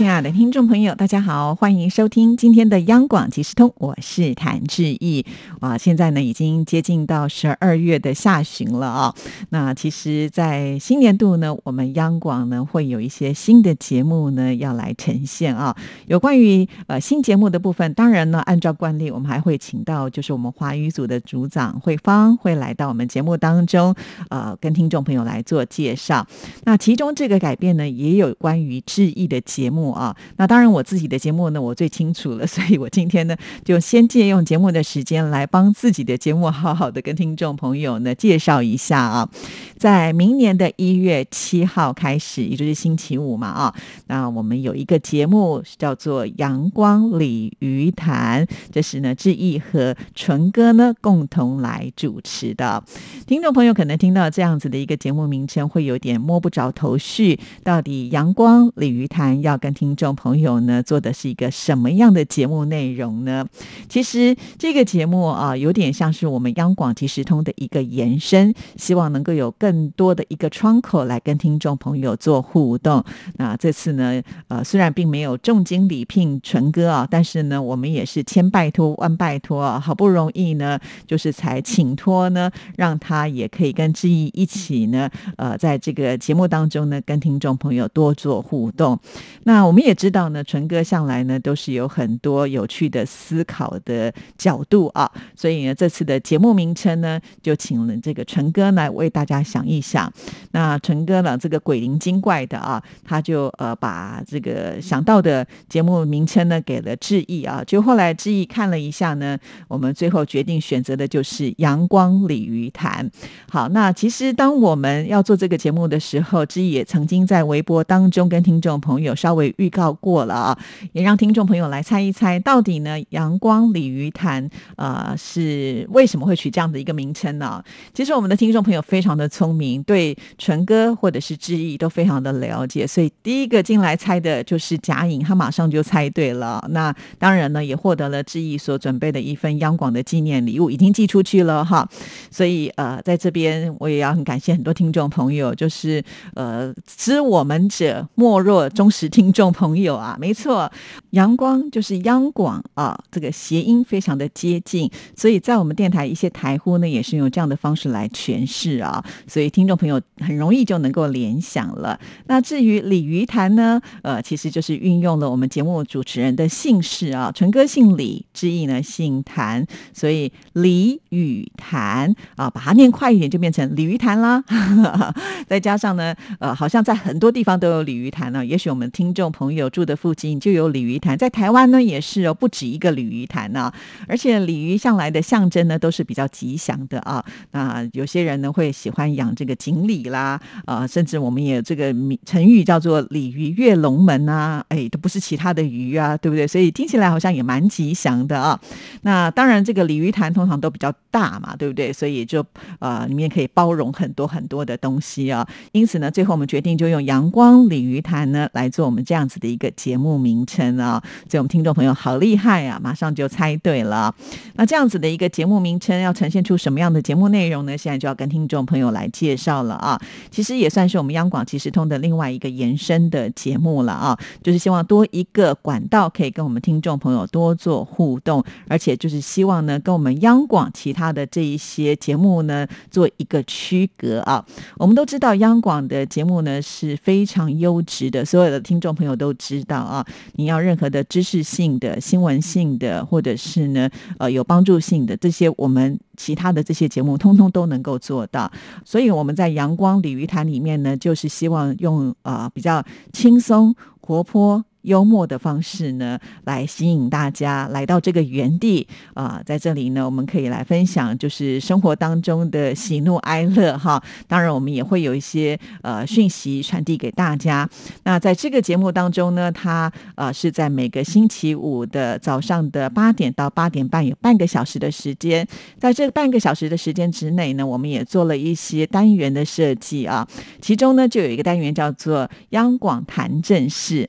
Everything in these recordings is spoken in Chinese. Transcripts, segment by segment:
亲爱的听众朋友，大家好，欢迎收听今天的央广即时通，我是谭志毅。啊，现在呢已经接近到十二月的下旬了啊。那其实，在新年度呢，我们央广呢会有一些新的节目呢要来呈现啊。有关于呃新节目的部分，当然呢，按照惯例，我们还会请到就是我们华语组的组长慧芳会来到我们节目当中，呃，跟听众朋友来做介绍。那其中这个改变呢，也有关于志毅的节目。啊，那当然我自己的节目呢，我最清楚了，所以我今天呢就先借用节目的时间来帮自己的节目好好的跟听众朋友呢介绍一下啊。在明年的一月七号开始，也就是星期五嘛啊，那我们有一个节目叫做《阳光鲤鱼潭》，这是呢志毅和纯哥呢共同来主持的。听众朋友可能听到这样子的一个节目名称，会有点摸不着头绪，到底《阳光鲤鱼潭》要跟听众朋友呢，做的是一个什么样的节目内容呢？其实这个节目啊，有点像是我们央广即时通的一个延伸，希望能够有更多的一个窗口来跟听众朋友做互动。那这次呢，呃，虽然并没有重金礼聘纯哥啊，但是呢，我们也是千拜托万拜托啊，好不容易呢，就是才请托呢，让他也可以跟志毅一起呢，呃，在这个节目当中呢，跟听众朋友多做互动。那我们也知道呢，纯哥向来呢都是有很多有趣的思考的角度啊，所以呢这次的节目名称呢就请了这个纯哥来为大家想一想。那纯哥呢这个鬼灵精怪的啊，他就呃把这个想到的节目名称呢给了志毅啊，就后来志毅看了一下呢，我们最后决定选择的就是阳光鲤鱼潭。好，那其实当我们要做这个节目的时候，志毅也曾经在微博当中跟听众朋友稍微。预告过了啊，也让听众朋友来猜一猜，到底呢阳光鲤鱼潭呃是为什么会取这样的一个名称呢？其实我们的听众朋友非常的聪明，对纯哥或者是志毅都非常的了解，所以第一个进来猜的就是贾颖，他马上就猜对了。那当然呢，也获得了志毅所准备的一份央广的纪念礼物，已经寄出去了哈。所以呃，在这边我也要很感谢很多听众朋友，就是呃知我们者莫若忠实听众。众朋友啊，没错，阳光就是央广啊，这个谐音非常的接近，所以在我们电台一些台呼呢，也是用这样的方式来诠释啊，所以听众朋友很容易就能够联想了。那至于鲤鱼潭呢，呃，其实就是运用了我们节目主持人的姓氏啊，纯哥姓李，之意呢姓谭，所以鲤鱼潭啊，把它念快一点就变成鲤鱼潭啦。再加上呢，呃，好像在很多地方都有鲤鱼潭呢，也许我们听众。朋友住的附近就有鲤鱼潭，在台湾呢也是哦，不止一个鲤鱼潭呢。而且鲤鱼向来的象征呢都是比较吉祥的啊。那有些人呢会喜欢养这个锦鲤啦，啊，甚至我们也这个成语叫做“鲤鱼跃龙门”啊，哎，都不是其他的鱼啊，对不对？所以听起来好像也蛮吉祥的啊。那当然，这个鲤鱼潭通常都比较大嘛，对不对？所以就呃里面可以包容很多很多的东西啊。因此呢，最后我们决定就用“阳光鲤鱼潭”呢来做我们这样。这样子的一个节目名称啊，所以我们听众朋友好厉害啊，马上就猜对了。那这样子的一个节目名称要呈现出什么样的节目内容呢？现在就要跟听众朋友来介绍了啊。其实也算是我们央广即时通的另外一个延伸的节目了啊，就是希望多一个管道可以跟我们听众朋友多做互动，而且就是希望呢跟我们央广其他的这一些节目呢做一个区隔啊。我们都知道央广的节目呢是非常优质的，所有的听众朋友。我都知道啊，你要任何的知识性的、新闻性的，或者是呢，呃，有帮助性的这些，我们其他的这些节目，通通都能够做到。所以我们在阳光鲤鱼潭里面呢，就是希望用呃比较轻松、活泼。幽默的方式呢，来吸引大家来到这个园地啊，在这里呢，我们可以来分享，就是生活当中的喜怒哀乐哈。当然，我们也会有一些呃讯息传递给大家。那在这个节目当中呢，它呃是在每个星期五的早上的八点到八点半，有半个小时的时间。在这半个小时的时间之内呢，我们也做了一些单元的设计啊。其中呢，就有一个单元叫做央广谈正事。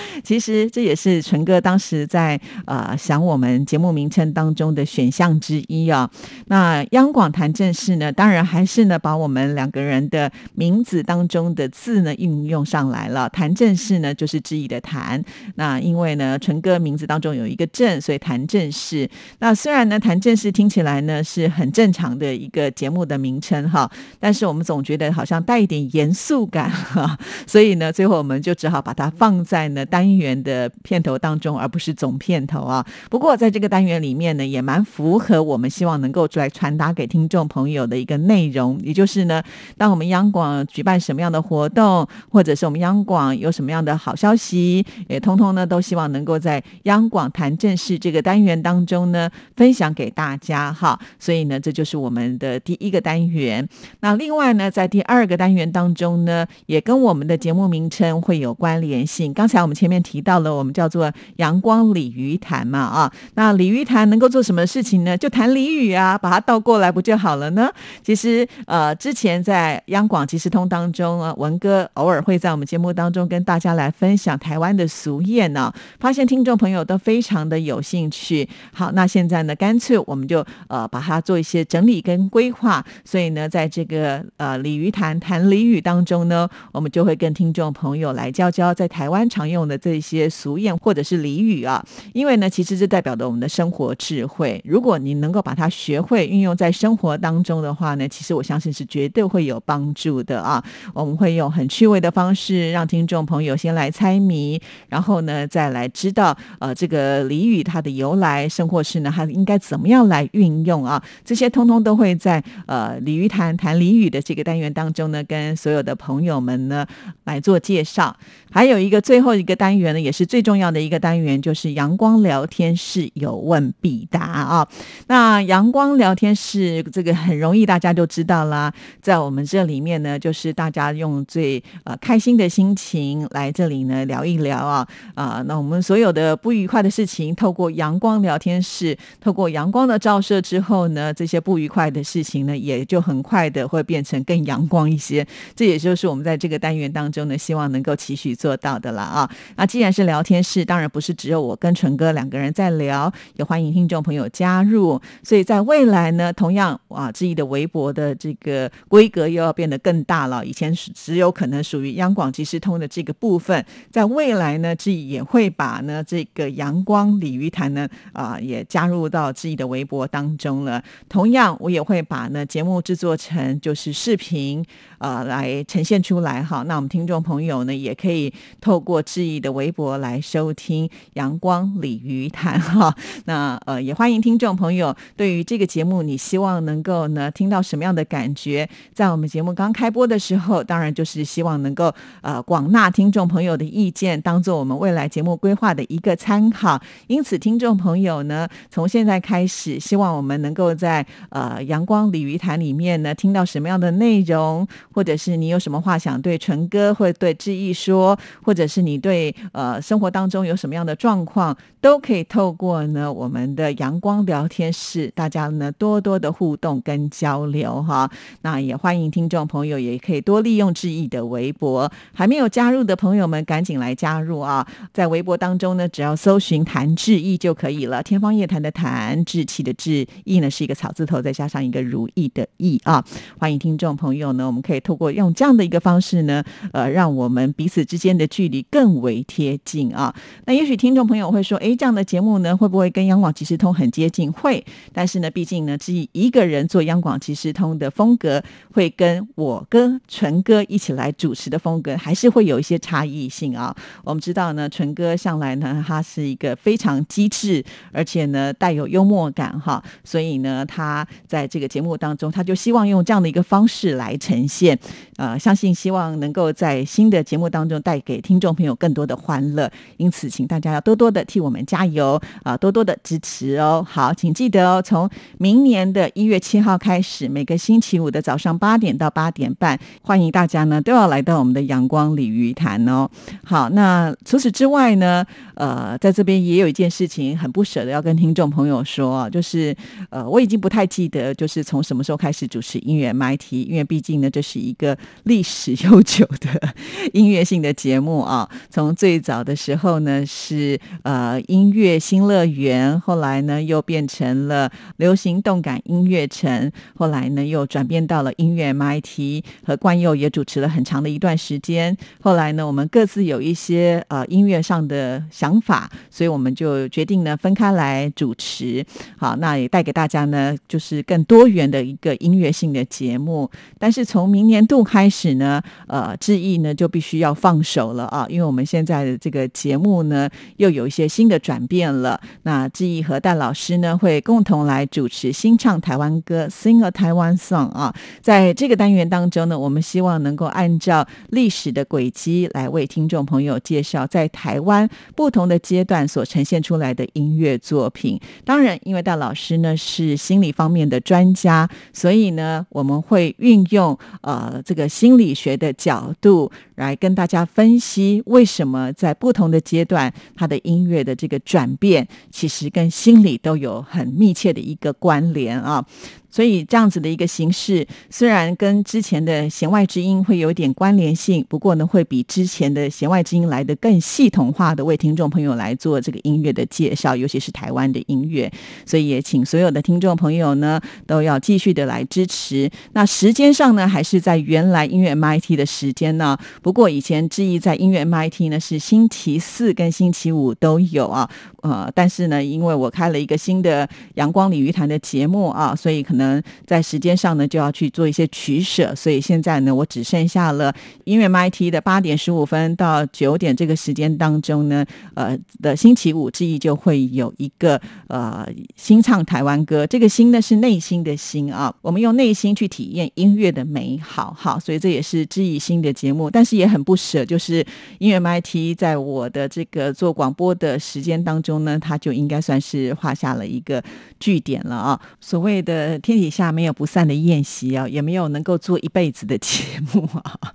其实这也是纯哥当时在呃想我们节目名称当中的选项之一啊。那央广谈正事呢，当然还是呢把我们两个人的名字当中的字呢运用上来了。谈正事呢就是质疑的谈。那因为呢纯哥名字当中有一个正，所以谈正事。那虽然呢谈正事听起来呢是很正常的一个节目的名称哈，但是我们总觉得好像带一点严肃感哈，所以呢最后我们就只好把它放在呢单。元的片头当中，而不是总片头啊。不过在这个单元里面呢，也蛮符合我们希望能够出来传达给听众朋友的一个内容，也就是呢，当我们央广举办什么样的活动，或者是我们央广有什么样的好消息，也通通呢都希望能够在央广谈正事这个单元当中呢分享给大家哈。所以呢，这就是我们的第一个单元。那另外呢，在第二个单元当中呢，也跟我们的节目名称会有关联性。刚才我们前面。提到了我们叫做阳光鲤鱼潭嘛啊，那鲤鱼潭能够做什么事情呢？就谈俚语啊，把它倒过来不就好了呢？其实呃，之前在央广即时通当中啊，文哥偶尔会在我们节目当中跟大家来分享台湾的俗谚呢，发现听众朋友都非常的有兴趣。好，那现在呢，干脆我们就呃把它做一些整理跟规划，所以呢，在这个呃鲤鱼潭谈俚语当中呢，我们就会跟听众朋友来教教在台湾常用的。这些俗谚或者是俚语啊，因为呢，其实这代表着我们的生活智慧。如果你能够把它学会运用在生活当中的话呢，其实我相信是绝对会有帮助的啊。我们会用很趣味的方式，让听众朋友先来猜谜，然后呢，再来知道呃这个俚语它的由来，生活是呢它应该怎么样来运用啊。这些通通都会在呃鲤鱼谈谈俚语的这个单元当中呢，跟所有的朋友们呢来做介绍。还有一个最后一个单元呢，也是最重要的一个单元，就是阳光聊天室有问必答啊。那阳光聊天室这个很容易，大家就知道啦。在我们这里面呢，就是大家用最呃开心的心情来这里呢聊一聊啊啊。那我们所有的不愉快的事情，透过阳光聊天室，透过阳光的照射之后呢，这些不愉快的事情呢，也就很快的会变成更阳光一些。这也就是我们在这个单元当中呢，希望能够期许。做到的了啊！那既然是聊天室，当然不是只有我跟纯哥两个人在聊，也欢迎听众朋友加入。所以在未来呢，同样啊，志毅的微博的这个规格又要变得更大了。以前是只有可能属于央广即时通的这个部分，在未来呢，志毅也会把呢这个阳光鲤鱼潭呢啊也加入到志毅的微博当中了。同样，我也会把呢节目制作成就是视频啊来呈现出来哈。那我们听众朋友呢也可以。透过志毅的微博来收听阳光鲤鱼潭哈，那呃也欢迎听众朋友对于这个节目，你希望能够呢听到什么样的感觉？在我们节目刚开播的时候，当然就是希望能够呃广纳听众朋友的意见，当做我们未来节目规划的一个参考。因此，听众朋友呢，从现在开始，希望我们能够在呃阳光鲤鱼潭里面呢听到什么样的内容，或者是你有什么话想对纯哥或对志毅说。或者是你对呃生活当中有什么样的状况，都可以透过呢我们的阳光聊天室，大家呢多多的互动跟交流哈。那也欢迎听众朋友也可以多利用志毅的微博，还没有加入的朋友们赶紧来加入啊！在微博当中呢，只要搜寻谭志毅就可以了。天方夜谭的谭，志气的志，毅呢是一个草字头，再加上一个如意的意啊。欢迎听众朋友呢，我们可以透过用这样的一个方式呢，呃，让我们彼此之间。的距离更为为贴近啊！那也许听众朋友会说，哎，这样的节目呢，会不会跟央广即时通很接近？会，但是呢，毕竟呢，只以一个人做央广即时通的风格，会跟我跟纯哥一起来主持的风格，还是会有一些差异性啊。我们知道呢，纯哥向来呢，他是一个非常机智，而且呢，带有幽默感哈，所以呢，他在这个节目当中，他就希望用这样的一个方式来呈现。呃，相信希望能够在新的节目当中带给听众朋友更多的欢乐。因此，请大家要多多的替我们加油啊，多多的支持哦。好，请记得哦，从明年的一月七号开始，每个星期五的早上八点到八点半，欢迎大家呢都要来到我们的阳光鲤鱼潭哦。好，那除此之外呢，呃，在这边也有一件事情很不舍得要跟听众朋友说，就是呃，我已经不太记得就是从什么时候开始主持音乐 MIT，因为毕竟呢，这是一个历史悠久的音乐性的节目啊。从最早的时候呢，是呃音乐新乐园，后来呢又变成了流行动感音乐城，后来呢又转变到了音乐 MIT 和冠佑也主持了很长的一段时间。后来呢，我们各自有一些呃音乐上的想法，所以我们就决定呢分开来主持。好，那也带给大家呢就是更多元的一个音乐性的节目。但是从明年度开始呢，呃，志毅呢就必须要放手了啊，因为我们现现在的这个节目呢又有一些新的转变了。那志毅和戴老师呢会共同来主持新唱台湾歌，Sing a Taiwan Song 啊，在这个单元当中呢，我们希望能够按照历史的轨迹来为听众朋友介绍在台湾不同的阶段所呈现出来的音乐作品。当然，因为戴老师呢是心理方面的专家，所以呢我们会运用呃这个心理学的角度来跟大家分析为什么么在不同的阶段他的音乐的这个转变，其实跟心理都有很密切的一个关联啊。所以这样子的一个形式，虽然跟之前的弦外之音会有点关联性，不过呢，会比之前的弦外之音来的更系统化的为听众朋友来做这个音乐的介绍，尤其是台湾的音乐。所以也请所有的听众朋友呢，都要继续的来支持。那时间上呢，还是在原来音乐 MIT 的时间呢。不过以前志毅在音乐 MIT 呢是星期四跟星期五都有啊。呃，但是呢，因为我开了一个新的阳光鲤鱼潭的节目啊，所以可能在时间上呢就要去做一些取舍，所以现在呢，我只剩下了音乐 MIT 的八点十五分到九点这个时间当中呢，呃的星期五之一就会有一个呃新唱台湾歌，这个心呢是内心的心啊，我们用内心去体验音乐的美好，好，所以这也是知意新的节目，但是也很不舍，就是音乐 MIT 在我的这个做广播的时间当中呢，它就应该算是画下了一个句点了啊，所谓的天底下没有不散的宴席啊，也没有能够做一辈子的节目啊。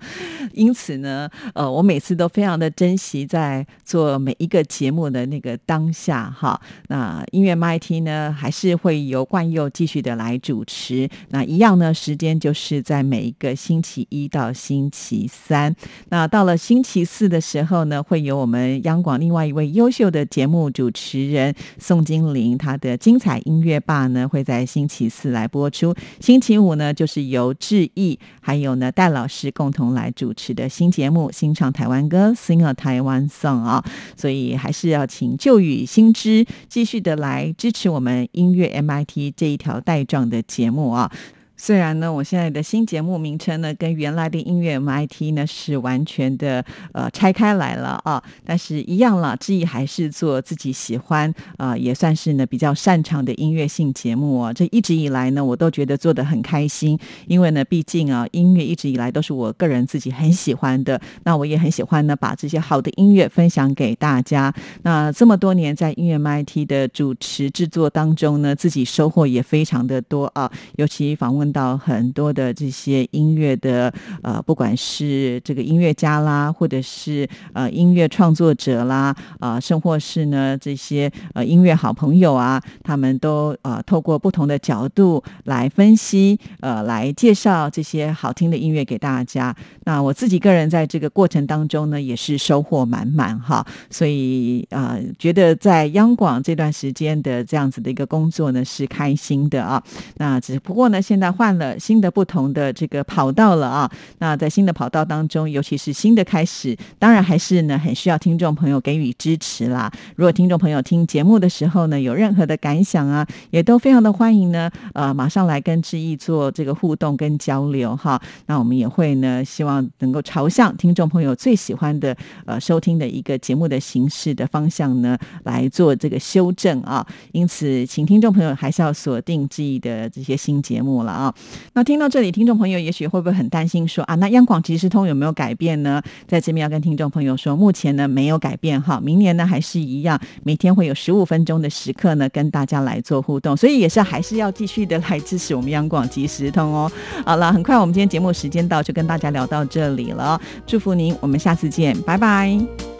因此呢，呃，我每次都非常的珍惜在做每一个节目的那个当下哈。那音乐 M I T 呢，还是会由冠佑继续的来主持。那一样呢，时间就是在每一个星期一到星期三。那到了星期四的时候呢，会有我们央广另外一位优秀的节目主持人宋金玲，她的精彩音乐吧呢，会在星期四来播出。星期五呢，就是由志毅还有呢戴老师共同来主持的新节目《新唱台湾歌》，Sing a Taiwan Song 啊，所以还是要请旧雨新知继续的来支持我们音乐 MIT 这一条带状的节目啊。虽然呢，我现在的新节目名称呢，跟原来的音乐 MIT 呢是完全的呃拆开来了啊，但是一样了，志毅还是做自己喜欢啊，也算是呢比较擅长的音乐性节目啊。这一直以来呢，我都觉得做的很开心，因为呢，毕竟啊，音乐一直以来都是我个人自己很喜欢的，那我也很喜欢呢，把这些好的音乐分享给大家。那这么多年在音乐 MIT 的主持制作当中呢，自己收获也非常的多啊，尤其访问。到很多的这些音乐的呃，不管是这个音乐家啦，或者是呃音乐创作者啦，啊，甚或是呢这些呃音乐好朋友啊，他们都呃透过不同的角度来分析，呃，来介绍这些好听的音乐给大家。那我自己个人在这个过程当中呢，也是收获满满哈。所以啊，觉得在央广这段时间的这样子的一个工作呢，是开心的啊。那只不过呢，现在。换了新的不同的这个跑道了啊！那在新的跑道当中，尤其是新的开始，当然还是呢很需要听众朋友给予支持啦。如果听众朋友听节目的时候呢，有任何的感想啊，也都非常的欢迎呢。呃，马上来跟志毅做这个互动跟交流哈。那我们也会呢，希望能够朝向听众朋友最喜欢的呃收听的一个节目的形式的方向呢来做这个修正啊。因此，请听众朋友还是要锁定志毅的这些新节目了啊。啊。那听到这里，听众朋友也许会不会很担心，说啊，那央广即时通有没有改变呢？在这边要跟听众朋友说，目前呢没有改变哈，明年呢还是一样，每天会有十五分钟的时刻呢跟大家来做互动，所以也是还是要继续的来支持我们央广即时通哦。好了，很快我们今天节目时间到，就跟大家聊到这里了，祝福您，我们下次见，拜拜。